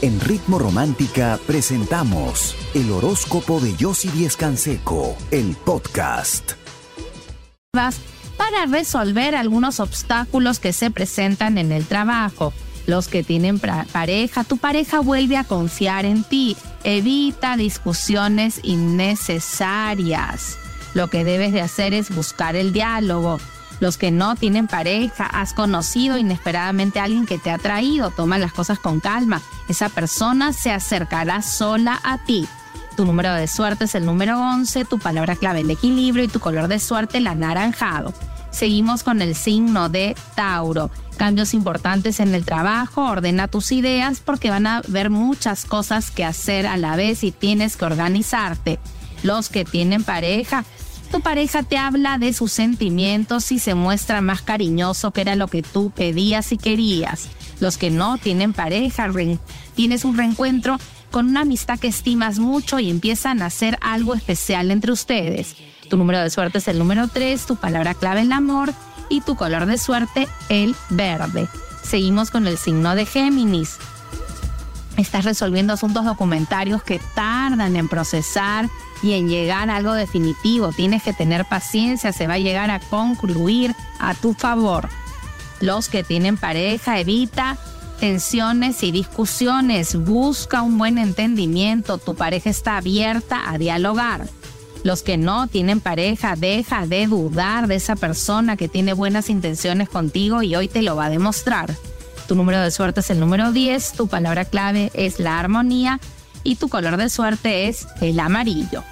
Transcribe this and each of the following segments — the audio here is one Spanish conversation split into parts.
En Ritmo Romántica presentamos el horóscopo de Yossi Díez Canseco, el podcast. Para resolver algunos obstáculos que se presentan en el trabajo. Los que tienen pareja, tu pareja vuelve a confiar en ti. Evita discusiones innecesarias. Lo que debes de hacer es buscar el diálogo los que no tienen pareja, has conocido inesperadamente a alguien que te ha traído, toma las cosas con calma. Esa persona se acercará sola a ti. Tu número de suerte es el número 11, tu palabra clave el equilibrio y tu color de suerte el anaranjado. Seguimos con el signo de Tauro. Cambios importantes en el trabajo, ordena tus ideas porque van a haber muchas cosas que hacer a la vez y tienes que organizarte. Los que tienen pareja, tu pareja te habla de sus sentimientos y se muestra más cariñoso que era lo que tú pedías y querías. Los que no tienen pareja, tienes un reencuentro con una amistad que estimas mucho y empiezan a hacer algo especial entre ustedes. Tu número de suerte es el número 3, tu palabra clave el amor y tu color de suerte el verde. Seguimos con el signo de Géminis. Estás resolviendo asuntos documentarios que tardan en procesar y en llegar a algo definitivo. Tienes que tener paciencia, se va a llegar a concluir a tu favor. Los que tienen pareja, evita tensiones y discusiones, busca un buen entendimiento, tu pareja está abierta a dialogar. Los que no tienen pareja, deja de dudar de esa persona que tiene buenas intenciones contigo y hoy te lo va a demostrar. Tu número de suerte es el número 10, tu palabra clave es la armonía y tu color de suerte es el amarillo.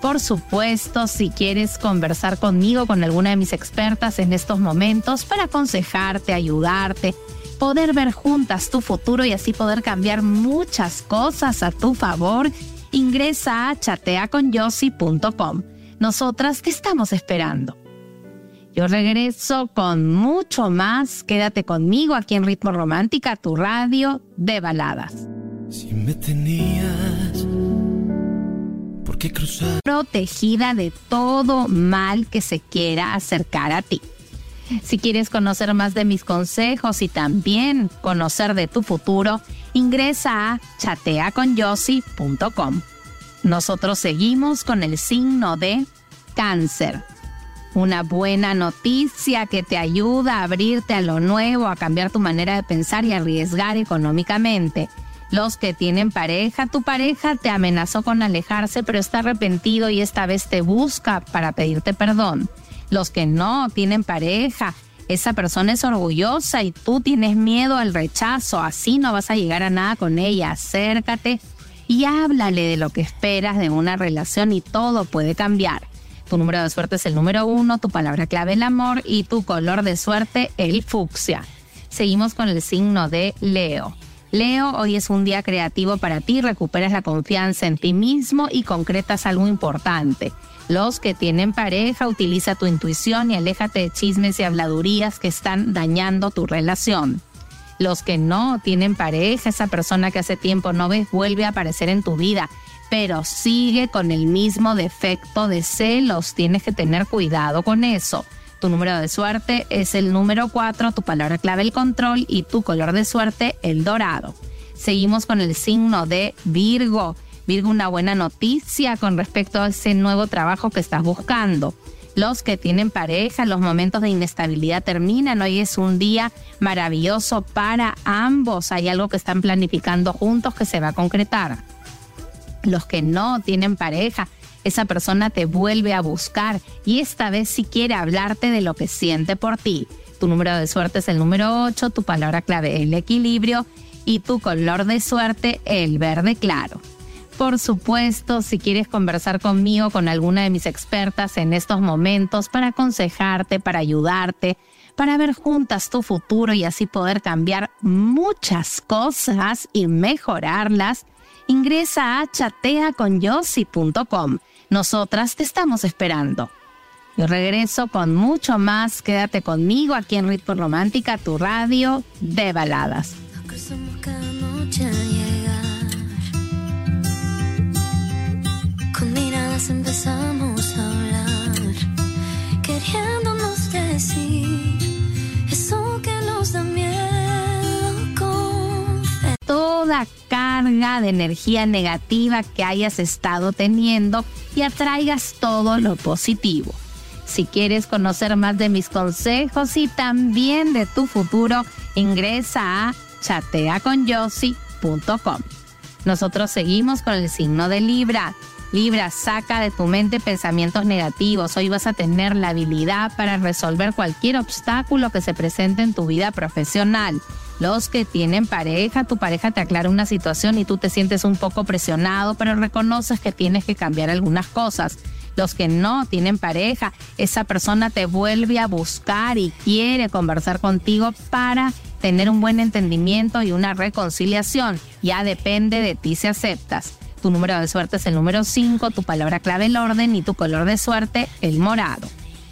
Por supuesto, si quieres conversar conmigo, con alguna de mis expertas en estos momentos para aconsejarte, ayudarte, poder ver juntas tu futuro y así poder cambiar muchas cosas a tu favor, ingresa a chateaconyossi.com. Nosotras te estamos esperando. Yo regreso con mucho más. Quédate conmigo aquí en Ritmo Romántica, tu radio de baladas. Si me tenías, ¿por qué cruzar? Protegida de todo mal que se quiera acercar a ti. Si quieres conocer más de mis consejos y también conocer de tu futuro, ingresa a chateaconyossi.com. Nosotros seguimos con el signo de cáncer. Una buena noticia que te ayuda a abrirte a lo nuevo, a cambiar tu manera de pensar y arriesgar económicamente. Los que tienen pareja, tu pareja te amenazó con alejarse, pero está arrepentido y esta vez te busca para pedirte perdón. Los que no tienen pareja, esa persona es orgullosa y tú tienes miedo al rechazo, así no vas a llegar a nada con ella. Acércate y háblale de lo que esperas de una relación y todo puede cambiar. Tu número de suerte es el número uno, tu palabra clave el amor y tu color de suerte el fucsia. Seguimos con el signo de Leo. Leo, hoy es un día creativo para ti, recuperas la confianza en ti mismo y concretas algo importante. Los que tienen pareja, utiliza tu intuición y aléjate de chismes y habladurías que están dañando tu relación. Los que no tienen pareja, esa persona que hace tiempo no ves, vuelve a aparecer en tu vida, pero sigue con el mismo defecto de celos. Tienes que tener cuidado con eso. Tu número de suerte es el número 4, tu palabra clave el control y tu color de suerte el dorado. Seguimos con el signo de Virgo. Virgo, una buena noticia con respecto a ese nuevo trabajo que estás buscando. Los que tienen pareja, los momentos de inestabilidad terminan. Hoy es un día maravilloso para ambos. Hay algo que están planificando juntos que se va a concretar. Los que no tienen pareja, esa persona te vuelve a buscar y esta vez si quiere hablarte de lo que siente por ti. Tu número de suerte es el número 8, tu palabra clave el equilibrio y tu color de suerte el verde claro. Por supuesto, si quieres conversar conmigo, con alguna de mis expertas en estos momentos para aconsejarte, para ayudarte, para ver juntas tu futuro y así poder cambiar muchas cosas y mejorarlas, ingresa a chateaconyossi.com. Nosotras te estamos esperando. Yo regreso con mucho más. Quédate conmigo aquí en Ritmo Romántica, tu radio de baladas. Con empezamos a hablar, queriéndonos decir de energía negativa que hayas estado teniendo y atraigas todo lo positivo. Si quieres conocer más de mis consejos y también de tu futuro, ingresa a chateaconyossi.com. Nosotros seguimos con el signo de Libra. Libra, saca de tu mente pensamientos negativos. Hoy vas a tener la habilidad para resolver cualquier obstáculo que se presente en tu vida profesional. Los que tienen pareja, tu pareja te aclara una situación y tú te sientes un poco presionado, pero reconoces que tienes que cambiar algunas cosas los que no tienen pareja, esa persona te vuelve a buscar y quiere conversar contigo para tener un buen entendimiento y una reconciliación. Ya depende de ti si aceptas. Tu número de suerte es el número 5, tu palabra clave el orden y tu color de suerte el morado.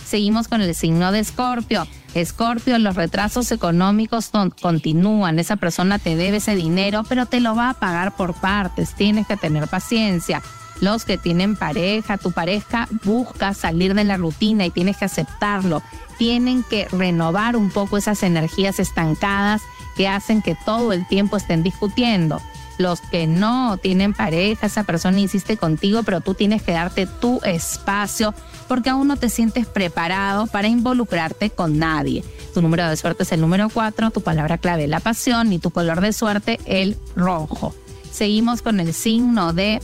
Seguimos con el signo de Escorpio. Escorpio, los retrasos económicos continúan. Esa persona te debe ese dinero, pero te lo va a pagar por partes. Tienes que tener paciencia los que tienen pareja, tu pareja busca salir de la rutina y tienes que aceptarlo. Tienen que renovar un poco esas energías estancadas que hacen que todo el tiempo estén discutiendo. Los que no tienen pareja, esa persona insiste contigo, pero tú tienes que darte tu espacio porque aún no te sientes preparado para involucrarte con nadie. Tu número de suerte es el número 4, tu palabra clave la pasión y tu color de suerte el rojo. Seguimos con el signo de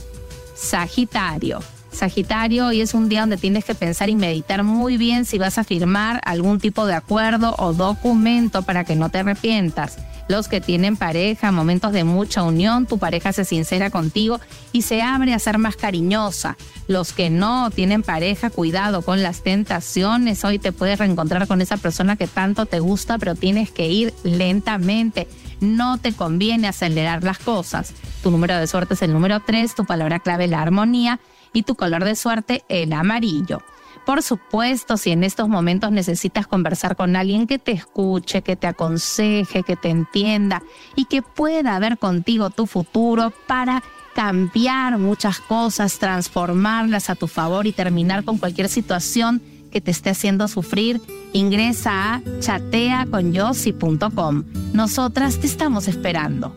Sagitario. Sagitario, hoy es un día donde tienes que pensar y meditar muy bien si vas a firmar algún tipo de acuerdo o documento para que no te arrepientas. Los que tienen pareja, momentos de mucha unión, tu pareja se sincera contigo y se abre a ser más cariñosa. Los que no tienen pareja, cuidado con las tentaciones. Hoy te puedes reencontrar con esa persona que tanto te gusta, pero tienes que ir lentamente no te conviene acelerar las cosas. Tu número de suerte es el número 3, tu palabra clave la armonía y tu color de suerte el amarillo. Por supuesto, si en estos momentos necesitas conversar con alguien que te escuche, que te aconseje, que te entienda y que pueda ver contigo tu futuro para cambiar muchas cosas, transformarlas a tu favor y terminar con cualquier situación que te esté haciendo sufrir, ingresa a chateaconyossi.com. Nosotras te estamos esperando.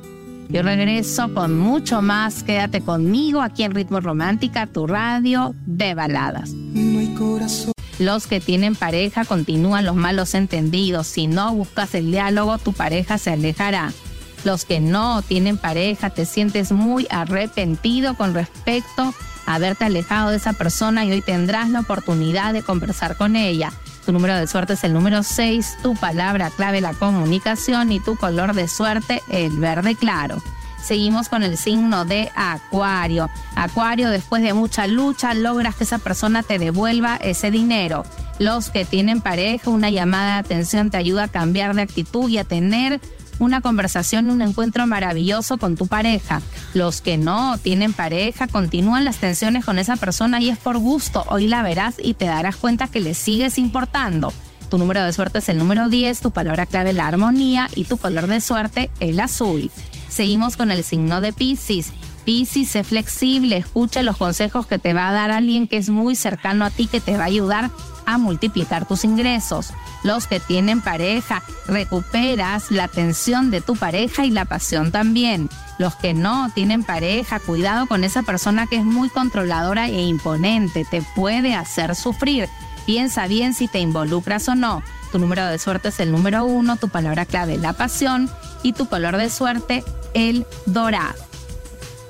Yo regreso con mucho más. Quédate conmigo aquí en Ritmo Romántica, tu radio de baladas. Los que tienen pareja continúan los malos entendidos. Si no buscas el diálogo, tu pareja se alejará. Los que no tienen pareja, te sientes muy arrepentido con respecto haberte alejado de esa persona y hoy tendrás la oportunidad de conversar con ella. Tu número de suerte es el número 6, tu palabra clave la comunicación y tu color de suerte el verde claro. Seguimos con el signo de Acuario. Acuario, después de mucha lucha, logras que esa persona te devuelva ese dinero. Los que tienen pareja, una llamada de atención te ayuda a cambiar de actitud y a tener una conversación, un encuentro maravilloso con tu pareja. Los que no tienen pareja continúan las tensiones con esa persona y es por gusto. Hoy la verás y te darás cuenta que le sigues importando. Tu número de suerte es el número 10, tu palabra clave la armonía y tu color de suerte el azul. Seguimos con el signo de Pisces. Pisces, sé flexible, escucha los consejos que te va a dar alguien que es muy cercano a ti, que te va a ayudar a multiplicar tus ingresos. Los que tienen pareja, recuperas la atención de tu pareja y la pasión también. Los que no tienen pareja, cuidado con esa persona que es muy controladora e imponente, te puede hacer sufrir. Piensa bien si te involucras o no. Tu número de suerte es el número uno, tu palabra clave la pasión y tu color de suerte el dorado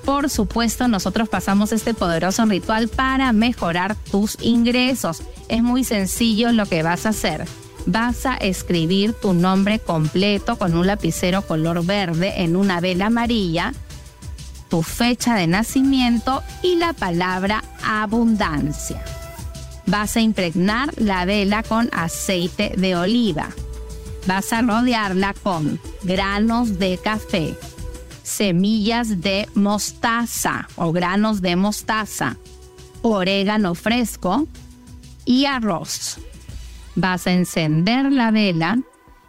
por supuesto, nosotros pasamos este poderoso ritual para mejorar tus ingresos. Es muy sencillo lo que vas a hacer. Vas a escribir tu nombre completo con un lapicero color verde en una vela amarilla, tu fecha de nacimiento y la palabra abundancia. Vas a impregnar la vela con aceite de oliva. Vas a rodearla con granos de café, semillas de mostaza o granos de mostaza, orégano fresco y arroz. Vas a encender la vela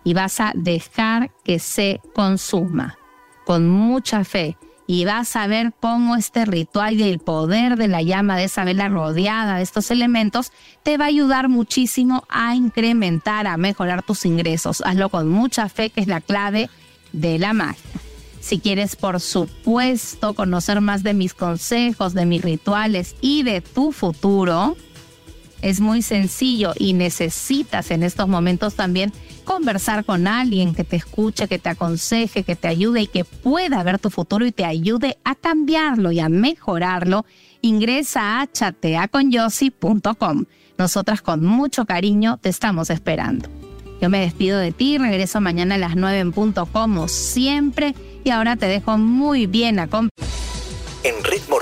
y vas a dejar que se consuma con mucha fe y vas a ver cómo este ritual y el poder de la llama de esa vela rodeada de estos elementos te va a ayudar muchísimo a incrementar, a mejorar tus ingresos. Hazlo con mucha fe, que es la clave de la magia. Si quieres, por supuesto, conocer más de mis consejos, de mis rituales y de tu futuro, es muy sencillo y necesitas en estos momentos también conversar con alguien que te escuche, que te aconseje, que te ayude y que pueda ver tu futuro y te ayude a cambiarlo y a mejorarlo, ingresa a chateaconyossi.com. Nosotras con mucho cariño te estamos esperando. Yo me despido de ti, regreso mañana a las 9 en punto como siempre y ahora te dejo muy bien Ritmo